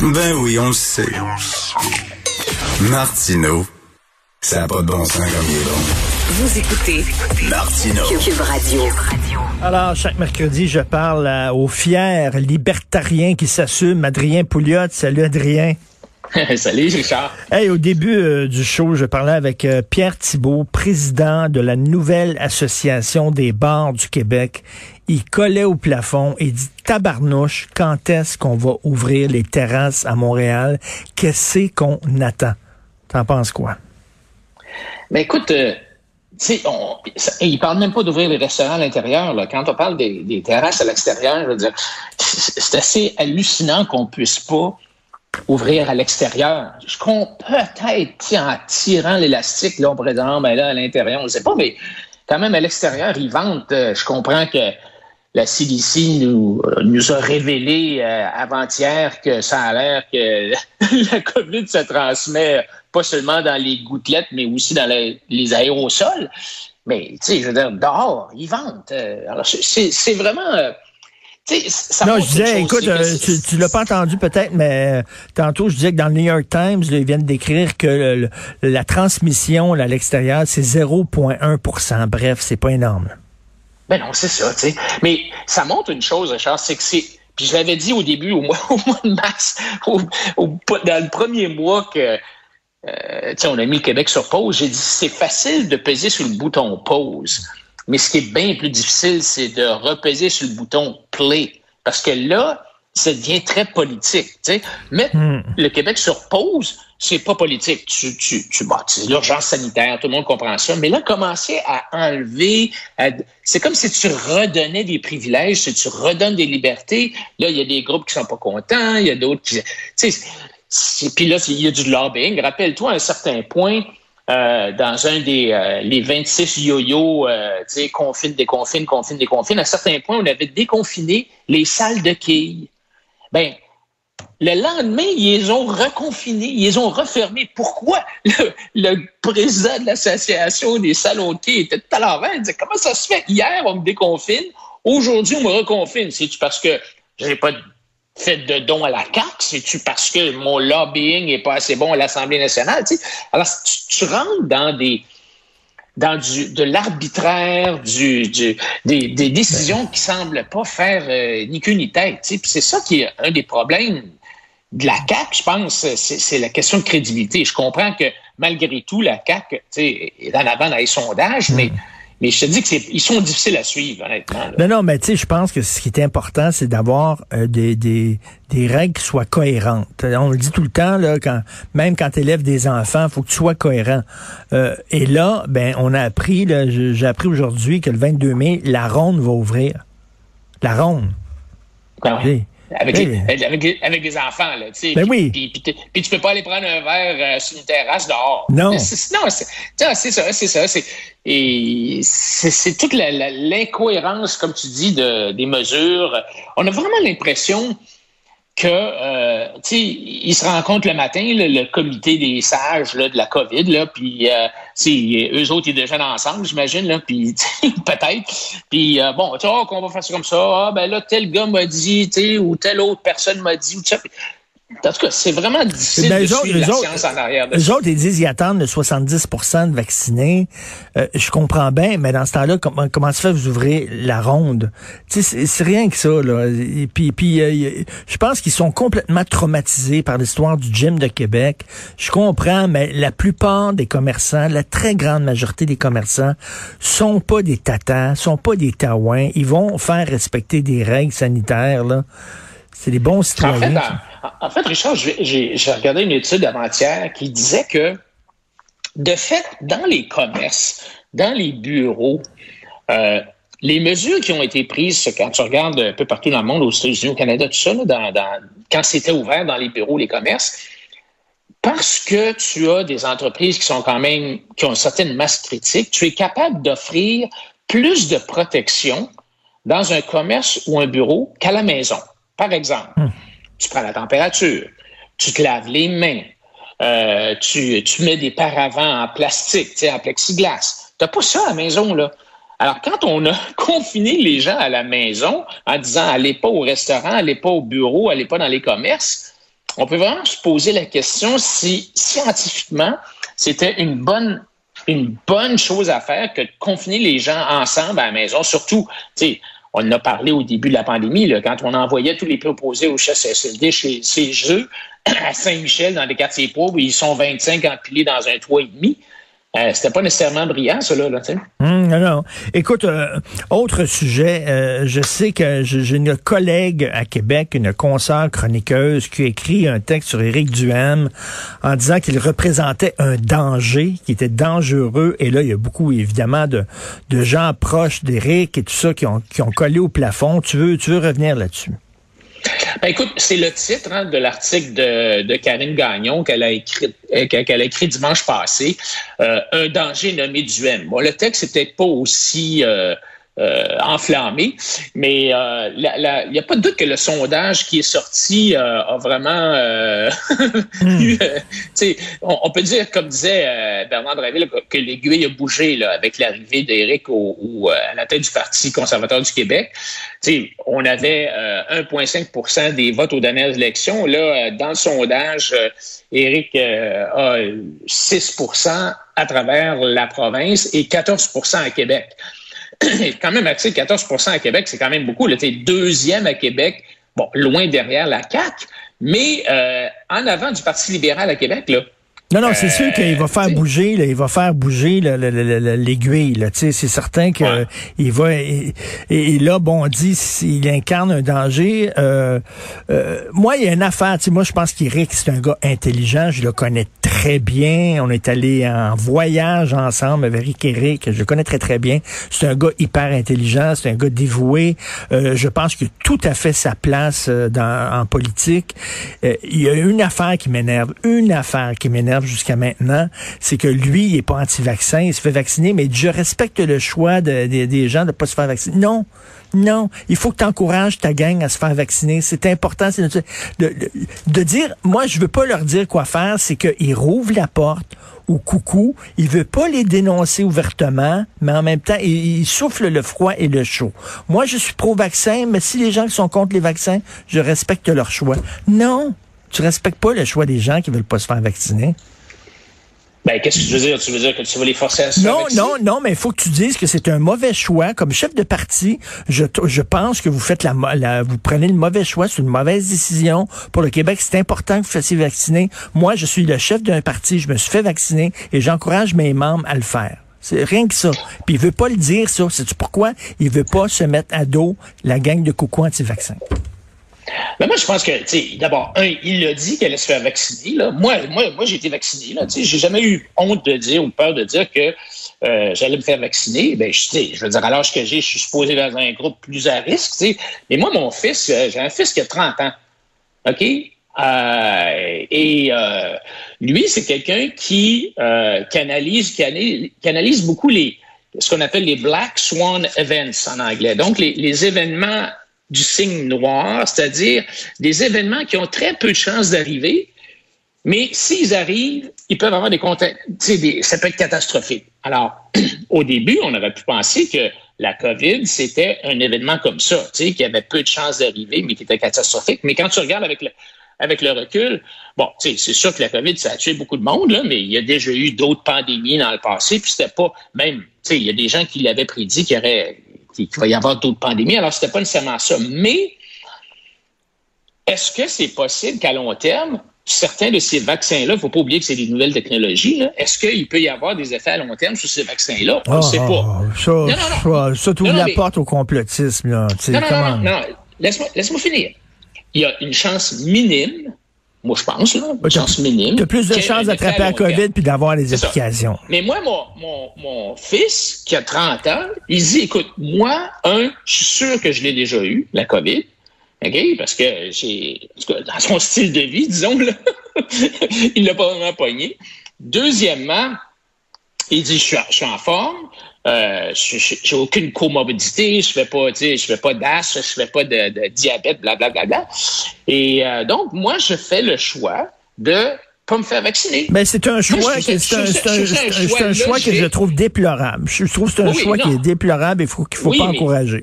Ben oui, on le sait. Martineau, ça n'a pas de bon sens comme il est bon. Vous écoutez Martineau. Cube Radio. Alors, chaque mercredi, je parle euh, aux fiers libertariens qui s'assument. Adrien Pouliot. Salut, Adrien. Salut, Richard. Hey, au début euh, du show, je parlais avec euh, Pierre Thibault, président de la nouvelle association des bars du Québec. Il collait au plafond et dit tabarnouche, quand est-ce qu'on va ouvrir les terrasses à Montréal? Qu'est-ce qu'on attend? T'en penses quoi? Ben écoute, euh, on- ça- il parle même pas d'ouvrir les restaurants à l'intérieur. Quand on parle des, terrasses à l'extérieur, je veux dire, c'est assez hallucinant qu'on puisse pas ouvrir à l'extérieur. Je peut-être, en tirant l'élastique, là, on pourrait dire, Ah, ben là, à l'intérieur, on ne sait pas, mais quand même, à l'extérieur, ils vendent. Euh, je comprends que la CDC nous, euh, nous a révélé euh, avant-hier que ça a l'air que la COVID se transmet pas seulement dans les gouttelettes, mais aussi dans les, les aérosols. Mais, tu sais, je veux dire, dehors, ils vendent. Euh, alors, c'est- vraiment... ça Non, je disais, écoute, que tu, tu l'as pas entendu peut-être, mais euh, tantôt, je disais que dans le New York Times, là, ils viennent d'écrire que le- le- la transmission là, à l'extérieur, c'est 0,1% Bref, c'est pas énorme. Ben non, c'est ça, tu sais. Mais ça montre une chose, Richard, c'est que c'est. Puis je l'avais dit au début, au mois, au mois de mars, au- au- dans le premier mois que euh, on a mis le Québec sur pause, j'ai dit c'est facile de peser sur le bouton pause. Mais ce qui est bien plus difficile, c'est de repeser sur le bouton play. Parce que là, ça devient très politique. Tu sais. Mettre le Québec sur pause, c'est pas politique. Tu, tu, tu, c'est l'urgence sanitaire, tout le monde comprend ça. Mais là, commencer à enlever, à- c'est comme si tu redonnais des privilèges, si tu redonnes des libertés. Là, il y a des groupes qui sont pas contents, il y a d'autres qui, tu sais, c'est- puis là, il y a du lobbying. Rappelle-toi, à un certain point, euh, dans un des euh, les 26 yo-yo, euh, tu sais, confine, déconfine, confine, déconfine, à un certain point, on avait déconfiné les salles de quilles. Ben, le lendemain, ils les ont reconfinés, ils les ont refermés. Pourquoi? Le, président de l'association des salons de était tout à l'envers? Il disait, comment ça se fait? Hier, on me déconfine. Aujourd'hui, on me reconfine. C'est-tu parce que j'ai pas fait de dons à la CAQ? C'est-tu parce que mon lobbying n'est pas assez bon à l'Assemblée nationale? Alors, tu, tu rentres dans des dans du, de l'arbitraire, du, du- des, des décisions qui semblent pas faire euh, ni queue ni tête. tu sais. Puis c'est ça qui est un des problèmes de la CAQ, je pense, c'est, c'est la question de crédibilité. Je comprends que malgré tout, la CAQ tu sais, est en avant dans les sondages, mais, mais je te dis qu'ils sont difficiles à suivre, honnêtement. là. Non, non, mais tu sais, je pense que ce qui est important, c'est d'avoir euh, des, des, des règles qui soient cohérentes. Euh, On le dit tout le temps, là, quand, même quand tu élèves des enfants, faut que tu sois cohérent. Euh, et là, ben, on a appris, j'ai appris aujourd'hui que le 22 mai, la ronde va ouvrir. La ronde. Ouais. Oui. Avec, Oui. les, avec, avec les enfants, là, tu sais. Ben Puis- oui. Puis, puis, tu peux pas aller prendre un verre euh, sur une terrasse dehors. Non. C'est- Non, c'est ça, c'est ça. C'est, et c'est, c'est toute l'incohérence, comme tu dis, de, des mesures. On a vraiment l'impression que, euh, tu sais, ils se rencontrent le matin, là, le comité des sages là, de la COVID, là, puis euh, c'est eux autres, ils déjeunent ensemble, j'imagine, là, puis tu sais, peut-être. Puis euh, bon, tu vois, qu'on va faire ça comme ça. Ah, ben là, tel gars m'a dit, tu sais, ou telle autre personne m'a dit, ou ça. En tout cas, c'est vraiment difficile Ben, de autres- suivre eux la autres- science en arrière de Les ça. autres, ils disent ils attendent le 70 de vaccinés. Euh, je comprends bien, mais dans ce temps-là, comment, comment se fait vous ouvrez la ronde? C'est- rien que ça, là. Et puis, puis euh, je pense qu'ils sont complètement traumatisés par l'histoire du gym de Québec. Je comprends, mais la plupart des commerçants, la très grande majorité des commerçants, sont pas des tatas, sont pas des taouins. Ils vont faire respecter des règles sanitaires, là. C'est des bons En citoyens. fait, ça. En, fait, Richard, j'ai- regardé une étude avant-hier qui disait que, de fait, dans les commerces, dans les bureaux, euh, les mesures qui ont été prises, quand tu regardes un peu partout dans le monde, aux États-Unis, au Canada, tout ça, quand c'était ouvert dans les bureaux, les commerces, parce que tu as des entreprises qui sont quand même, qui ont une certaine masse critique, tu es capable d'offrir plus de protection dans un commerce ou un bureau qu'à la maison. Par exemple, tu prends la température, tu te laves les mains, euh, tu, tu mets des paravents en plastique, tu sais, en plexiglas. Tu n'as pas ça à la maison, là. Alors, quand on a confiné les gens à la maison en disant allez pas au restaurant, allez pas au bureau, allez pas dans les commerces, on peut vraiment se poser la question si scientifiquement, c'était une bonne une bonne chose à faire que de confiner les gens ensemble à la maison, surtout, tu sais, on en a parlé au début de la pandémie, quand on envoyait tous les proposés au CHSLD chez jeux à Saint-Michel, dans des quartiers pauvres, ils sont 25 empilés dans un toit et demi. Euh, c'était pas nécessairement brillant, cela, là. Hum, non, non. Écoute, euh, autre sujet, euh, je sais que j'ai une collègue à Québec, une consoeur chroniqueuse, qui a écrit un texte sur Éric Duhem en disant qu'il représentait un danger, qui était dangereux. Et là, il y a beaucoup, évidemment, de, de gens proches d'Éric et tout ça qui ont, qui ont collé au plafond. Tu veux, tu veux revenir là-dessus? Ben, écoute, c'est le titre hein, de l'article de, de, Karine Gagnon qu'elle a écrit euh, qu'elle a écrit dimanche passé, euh, un danger nommé Duhem. Bon, le texte n'était pas aussi euh, euh, enflammé. Mais euh, il n'y a pas de doute que le sondage qui est sorti euh, a vraiment hmm. on, on, peut dire, comme disait Bernard Draville, que l'aiguille a bougé là, avec l'arrivée d'Éric au, à la tête du Parti conservateur du Québec. sais, on avait 1,5% des votes aux dernières élections. Là, dans le sondage, Éric a 6% à travers la province et 14% à Québec. Quand même, accès 14 à Québec, c'est quand même beaucoup. Es deuxième à Québec, bon, loin derrière la CAQ, mais euh, en avant du Parti libéral à Québec, là. Non, non, c'est sûr qu'il va faire bouger, là, il va faire bouger l'aiguille. C'est certain que il va. Et, là, bon, on dit s'il incarne un danger. Euh, euh, moi, il y a une affaire. Moi, je pense qu'Éric, c'est un gars intelligent. Je le connais très bien. On est allé en voyage ensemble avec Eric. Je le connais très, très bien. C'est un gars hyper intelligent. C'est un gars dévoué. Euh, je pense qu'il a tout à fait sa place dans, en politique. il y a une affaire qui m'énerve. Une affaire qui m'énerve jusqu'à maintenant, c'est que lui, il est pas anti-vaccin, il se fait vacciner, mais je respecte le choix des gens de pas se faire vacciner. Non, non, il faut que tu encourages ta gang à se faire vacciner. C'est important de, de, de, dire, moi, je veux pas leur dire quoi faire, c'est qu'ils rouvrent la porte au coucou. Il veut pas les dénoncer ouvertement, mais en même temps, il, il souffle le froid et le chaud. Moi, je suis pro-vaccin, mais si les gens qui sont contre les vaccins, je respecte leur choix. Non, tu respectes pas le choix des gens qui veulent pas se faire vacciner. Ben, qu'est-ce que tu veux dire? Tu veux dire que tu vas les forcer à se Non, vacciner? non, non, mais il faut que tu dises que c'est un mauvais choix. Comme chef de parti, je, je pense que vous faites la, la, vous prenez le mauvais choix, c'est une mauvaise décision. Pour le Québec, c'est important que vous fassiez vacciner. Moi, je suis le chef d'un parti, je me suis fait vacciner et j'encourage mes membres à le faire. C'est rien que ça. Puis il veut pas le dire, ça. C'est pourquoi? Il veut pas se mettre à dos la gang de coucou anti-vaccins. Mais moi, je pense que, d'abord, un, il a dit qu'elle allait se faire vacciner. Là. Moi, moi, moi j'ai été vacciné. Là, j'ai jamais eu honte de dire ou peur de dire que euh, j'allais me faire vacciner. Ben, je, veux dire, à l'âge que j'ai, je suis supposé dans un groupe plus à risque. Mais moi, mon fils, euh, j'ai un fils qui a 30 ans. OK? Euh, et lui, c'est quelqu'un qui, canalise, qui analyse, qui analyse beaucoup les ce qu'on appelle les Black Swan Events en anglais. Donc, les événements du signe noir, c'est-à-dire des événements qui ont très peu de chances d'arriver, mais s'ils arrivent, ils peuvent avoir des des, ça peut être catastrophique. Alors, au début, on aurait pu penser que la COVID, c'était un événement comme ça, qui avait peu de chances d'arriver, mais qui était catastrophique. Mais quand tu regardes avec le, recul, bon, c'est sûr que la COVID, ça a tué beaucoup de monde, là, mais il y a déjà eu d'autres pandémies dans le passé, puis c'était pas, même, il y a des gens qui l'avaient prédit qu'il y aurait qu'il va y avoir d'autres pandémies. Alors, c'était pas nécessairement ça. Mais est-ce que c'est possible qu'à long terme, certains de ces vaccins-là, il ne faut pas oublier que c'est des nouvelles technologies, est-ce qu'il peut y avoir des effets à long terme sur ces vaccins-là? On ne sait pas. Ah, ça, non, non, ça, ça la porte au complotisme. Là. Non, non, non, non, Laisse-moi finir. Il y a une chance minime moi, je pense, là, une chance minime. Tu as plus de chances d'attraper la COVID puis d'avoir les applications. Mais moi, mon, mon, mon, fils, qui a 30 ans, il dit, écoute, moi, un, je suis sûr que je l'ai déjà eu, la COVID. OK? Parce que j'ai, dans son style de vie, disons, là, il l'a pas vraiment pogné. Deuxièmement, il dit, je suis, je suis en forme. Euh, j'ai aucune comorbidité, je fais pas, je fais pas d'as, je fais pas de, de diabète, blablabla. Bla, bla. Et euh, donc, moi, je fais le choix de pas me faire vacciner. C'est un choix, c'est un, choix que je trouve déplorable. Je trouve que c'est un choix qui est déplorable et faut, qu'il faut pas encourager.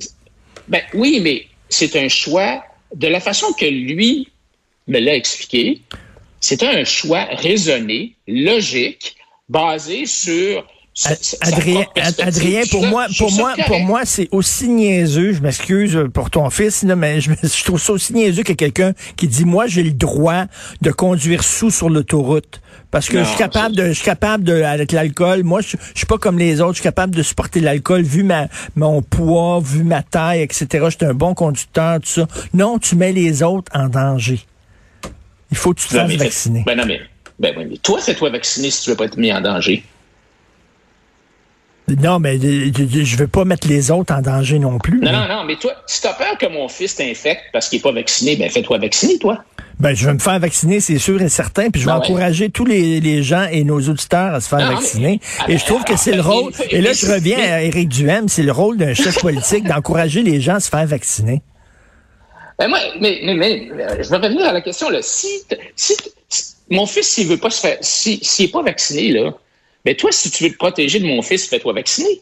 Ben, oui, mais c'est un choix de la façon que lui me l'a expliqué. C'était un choix raisonné, logique, basé sur Adrien, Adrien, pour moi, pour moi, pour moi, c'est aussi niaiseux. Je m'excuse pour ton fils, mais je, je, trouve ça aussi niaiseux que quelqu'un qui dit moi j'ai le droit de conduire sous sur l'autoroute parce que je suis capable de, je suis capable de avec l'alcool. Moi, je, je, suis pas comme les autres. Je suis capable de supporter l'alcool vu ma mon poids, vu ma taille, etc. Je suis un bon conducteur, tout ça. Non, tu mets les autres en danger. Il faut que tu te fasses vacciner. Ben non, mais, ben, mais toi, fais-toi vacciner si tu veux pas être mis en danger. Non, mais je veux pas mettre les autres en danger non plus. Non, non, non, mais toi, si tu as peur que mon fils t'infecte parce qu'il n'est pas vacciné, ben fais-toi vacciner, toi. Ben, je vais me faire vacciner, c'est sûr et certain, puis je vais ben encourager tous les, les, gens et nos auditeurs à se faire vacciner. et je trouve que c'est le rôle, et là je reviens à Éric Duhem, c'est le rôle d'un chef politique d'encourager les gens à se faire vacciner. Ben moi, mais, mais, mais, je vais revenir à la question, là. Si, si, mon fils, s'il veut pas se faire, s'il n'est pas vacciné, là, mais toi, si tu veux te protéger de mon fils, fais-toi vacciner.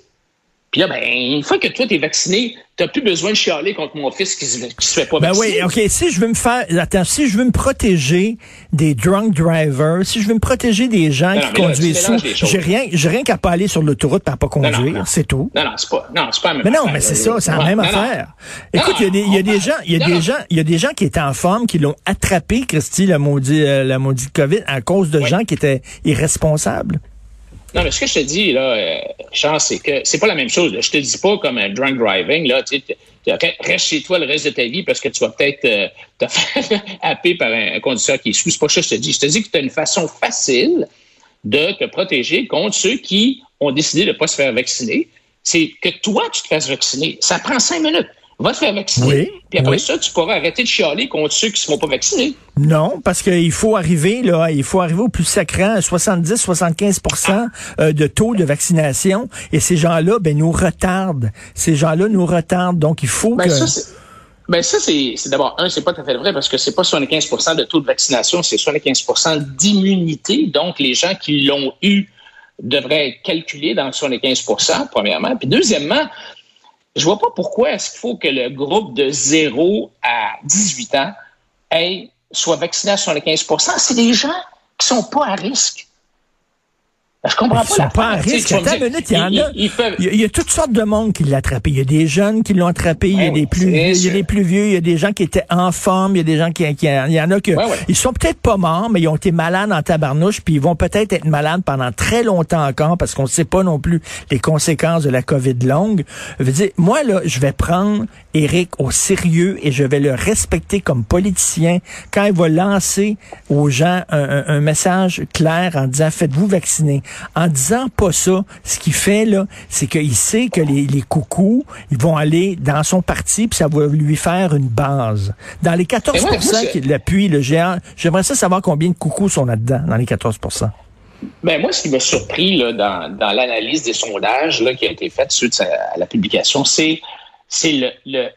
Puis là, ben, une fois que toi, tu es vacciné, tu n'as plus besoin de chialer contre mon fils qui ne se, fait pas ben vacciner. Ben oui, OK. Si je veux me faire. Attends, si je veux me protéger des drunk drivers, si je veux me protéger des gens qui conduisent sous, j'ai rien, j'ai rien qu'à pas aller sur l'autoroute pour pas conduire. C'est tout. Non, non, c'est pas, non, c'est pas la même Mais non, mais c'est ça, c'est la même affaire. Écoute, il y, a des gens, il y a des gens, il y a des gens qui étaient en forme, qui l'ont attrapé, Christy, la maudite, euh, la maudite COVID, à cause de gens qui étaient irresponsables. Non, mais ce que je te dis, là, euh, Charles, c'est que c'est pas la même chose. Je te dis pas comme un drunk driving, là, tu reste chez toi le reste de ta vie parce que tu vas peut-être euh, te faire happer par un, conducteur qui est sous. C'est pas ça que je te dis. Je te dis que tu as une façon facile de te protéger contre ceux qui ont décidé de ne pas se faire vacciner. C'est que toi, tu te fasses vacciner. Ça prend cinq minutes va te faire vacciner. puis après ça, tu pourras arrêter de chialer contre ceux qui ne seront pas vaccinés. Non, parce qu'il faut arriver, là, il faut arriver au plus sacrant, 70-75 ah. euh, de taux de vaccination. Et ces gens-là, ben, nous retardent. Ces gens-là nous retardent. Donc, il faut ben, que... Ça, ben ça, c'est d'abord, un, c'est pas tout à fait vrai parce que c'est pas 75% de taux de vaccination, c'est 75% d'immunité. Donc, les gens qui l'ont eu devraient être calculés dans 75% premièrement. Puis deuxièmement, je vois pas pourquoi est-ce qu'il faut que le groupe de 0 à 18 ans soit vacciné à 75% C'est des gens qui sont pas à risque. Je comprends pas. Ils sont pas à risque. Attends une minute, il y en a. Il y a toutes sortes de monde qui l'ont attrapé. Il y a des jeunes qui l'ont attrapé, il y a des plus vieux, il y a des plus vieux, il y a des gens qui étaient en forme, il y a des gens qui, il y en a que, ils sont peut-être pas morts, mais ils ont été malades en tabarnouche, puis ils vont peut-être être malades pendant très longtemps encore parce qu'on ne sait pas non plus les conséquences de la COVID longue. Je veux dire, moi, là, je vais prendre Eric au sérieux et je vais le respecter comme politicien quand il va lancer aux gens un, un message clair en disant faites-vous vacciner. En disant pas ça, ce qu'il fait, là, c'est qu'il sait que les, les coucous, ils vont aller dans son parti, puis ça va lui faire une base. Dans les 14 qui l'appuient, le géant, j'aimerais ça savoir combien de coucous sont là-dedans, dans les 14% ben moi, ce qui m'a surpris là, dans, dans l'analyse des sondages là, qui a été faite suite à, la publication, c'est c'est le, le,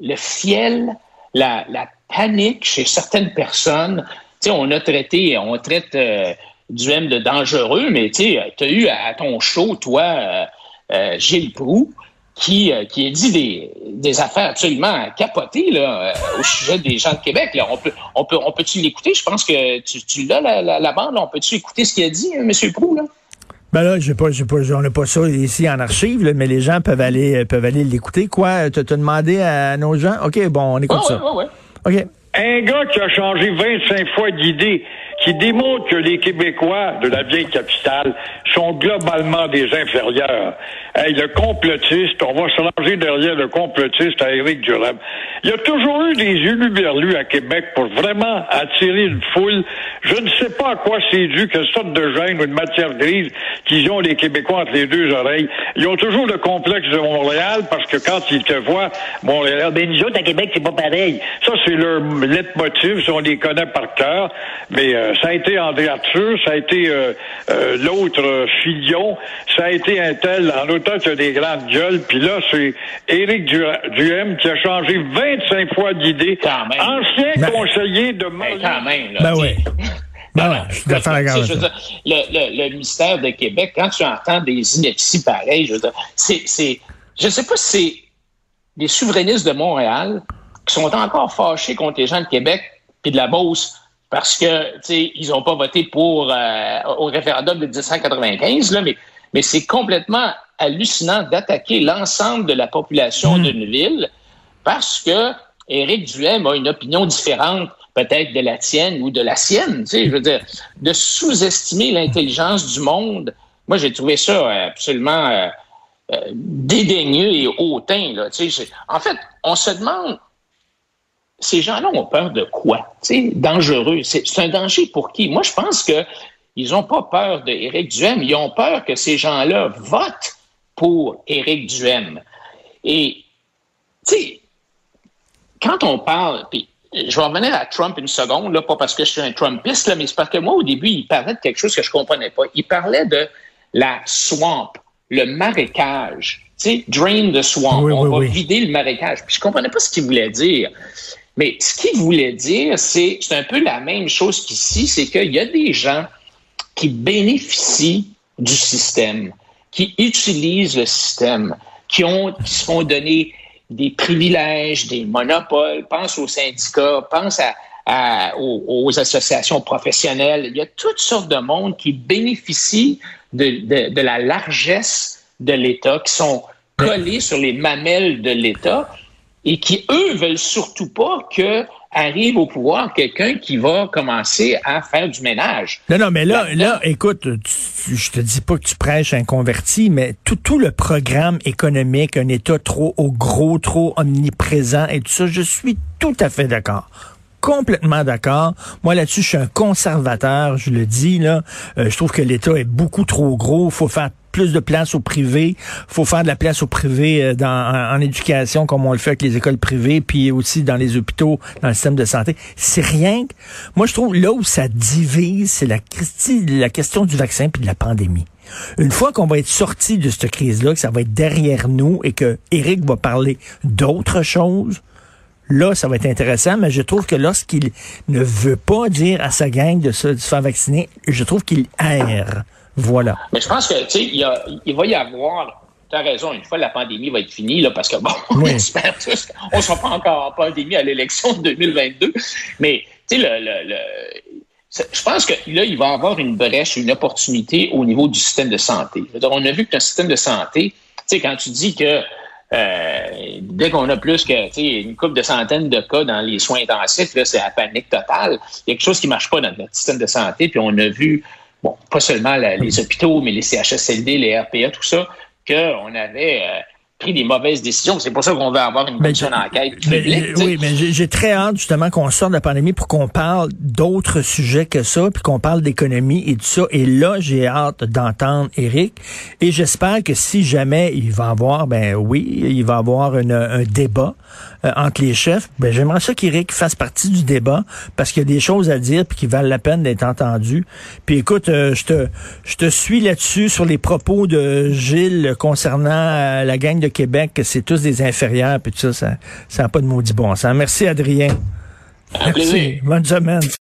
le fiel, la, la panique chez certaines personnes. Tu sais, on a traité, on traite euh, du M de dangereux, mais tu as eu à, ton show, toi, euh, euh, Gilles Proux, qui, euh, qui a dit des, des affaires absolument capotées là, au sujet des gens de Québec. Là. On peut, on peut, on peut-tu l'écouter? Je pense que tu, tu l'as, la, la, bande. On peut-tu écouter ce qu'il a dit, M. Proux? Là? Ben là, j'ai pas, j'ai pas, on n'a pas ça ici en archive, là, mais les gens peuvent aller, peuvent aller l'écouter. Quoi? Tu as demandé à nos gens? OK, bon, on écoute ça. Ouais, ouais. OK. Un gars qui a changé 25 fois d'idée qui démontre que les Québécois de la vieille capitale sont globalement des inférieurs. Hey, le complotiste, on va se ranger derrière le complotiste à Éric Durham. Il y a toujours eu des uluberlus à Québec pour vraiment attirer une foule. Je ne sais pas à quoi c'est dû, quelle sorte de gêne ou de matière grise qu'ils ont les Québécois entre les deux oreilles. Ils ont toujours le complexe de Montréal parce que quand ils te voient, Montréal, ben nous autres à Québec, c'est pas pareil. Ça, c'est leur leitmotiv, on les connaît par cœur. Mais euh, ça a été André Arthur, ça a été euh, euh, l'autre Fillon, ça a été un tel, en autant qu'il a des grandes gueules, puis là, c'est Éric Duhem qui a changé 25 fois d'idée. Ancien ben, conseiller de ben, quand même, Ben oui. Ben ouais, je suis d'accord avec le, le, le, ministère de Québec, quand tu entends des inepties pareilles, je veux dire, c'est, c'est, je sais pas si c'est des souverainistes de Montréal qui sont encore fâchés contre les gens de Québec puis de la Beauce parce que ils n'ont pas voté pour euh, au référendum de 1995, là, mais, mais c'est complètement hallucinant d'attaquer l'ensemble de la population mmh. d'une ville parce que Éric Duhem a une opinion différente peut-être de la tienne ou de la sienne. Tu sais, je veux dire, de sous-estimer l'intelligence du monde. Moi, j'ai trouvé ça absolument euh, euh, dédaigneux et hautain. Là, tu sais, en fait, on se demande, ces gens-là ont peur de quoi? Sais, dangereux. C'est un danger pour qui? Moi, je pense que ils n'ont pas peur d'Éric Duhem. Ils ont peur que ces gens-là votent pour Éric Duhem. Et, tu sais, quand on parle, puis je vais revenir à Trump une seconde, là, pas parce que je suis un Trumpiste, là, mais c'est parce que moi, au début, il parlait de quelque chose que je comprenais pas. Il parlait de la swamp, le marécage. Tu sais, drain the swamp. on va vider le marécage. Puis je comprenais pas ce qu'il voulait dire. Mais ce qu'il voulait dire, c'est, c'est un peu la même chose qu'ici, c'est qu'il y a des gens qui bénéficient du système, qui utilisent le système, qui ont, qui se font donner des privilèges, des monopoles, pense aux syndicats, pense aux, associations professionnelles. Il y a toutes sortes de monde qui bénéficient de, de, la largesse de l'État, qui sont collés sur les mamelles de l'État et qui, eux, veulent surtout pas que arrive au pouvoir quelqu'un qui va commencer à faire du ménage. Non, non, mais là, là, écoute, je te dis pas que tu prêches un converti, mais tout, tout le programme économique, un État trop au gros, trop omniprésent et tout ça, je suis tout à fait d'accord complètement d'accord. Moi là-dessus, je suis un conservateur, je le dis là. Euh, je trouve que l'État est beaucoup trop gros. Il faut faire plus de place au privé. faut faire de la place au privé euh, dans, en, éducation comme on le fait avec les écoles privées, puis aussi dans les hôpitaux, dans le système de santé. C'est rien. Moi, je trouve là où ça divise, c'est la, question du vaccin puis de la pandémie. Une fois qu'on va être sorti de cette crise-là, que ça va être derrière nous et que Eric va parler d'autres choses, là, ça va être intéressant, mais je trouve que lorsqu'il ne veut pas dire à sa gang de se, faire vacciner, je trouve qu'il erre. Voilà. Mais je pense que, tu sais, il, il va y avoir tu as raison, une fois la pandémie va être finie, là, parce que bon, on espère tous qu'on ne sera pas encore en pandémie à l'élection de 2022. Mais, tu sais, le, le, je pense que là, il va y avoir une brèche, une opportunité au niveau du système de santé. on a vu que le système de santé, tu sais, quand tu dis que euh, dès qu'on a plus que une couple de centaines de cas dans les soins intensifs, là, c'est la panique totale. Il y a quelque chose qui marche pas dans notre système de santé. Puis on a vu, bon, pas seulement les hôpitaux, mais les CHSLD, les RPA, tout ça, qu'on avait euh, pris des mauvaises décisions. C'est pour ça qu'on veut avoir une commission d'enquête Oui, mais j'ai très hâte justement qu'on sorte de la pandémie pour qu'on parle d'autres sujets que ça, puis qu'on parle d'économie et tout ça. Et là, j'ai hâte d'entendre Eric. Et j'espère que si jamais il va avoir, ben oui, il va avoir un débat euh, entre les chefs. Ben j'aimerais ça qu'Éric fasse partie du débat parce qu'il y a des choses à dire puis qui valent la peine d'être entendues. Puis écoute, euh, je te je te suis là-dessus sur les propos de Gilles concernant euh, la gang de Québec, que c'est tous des inférieurs, puis tout ça, ça n'a pas de maudit bon sens. Merci, Adrien. Merci. Bonne semaine.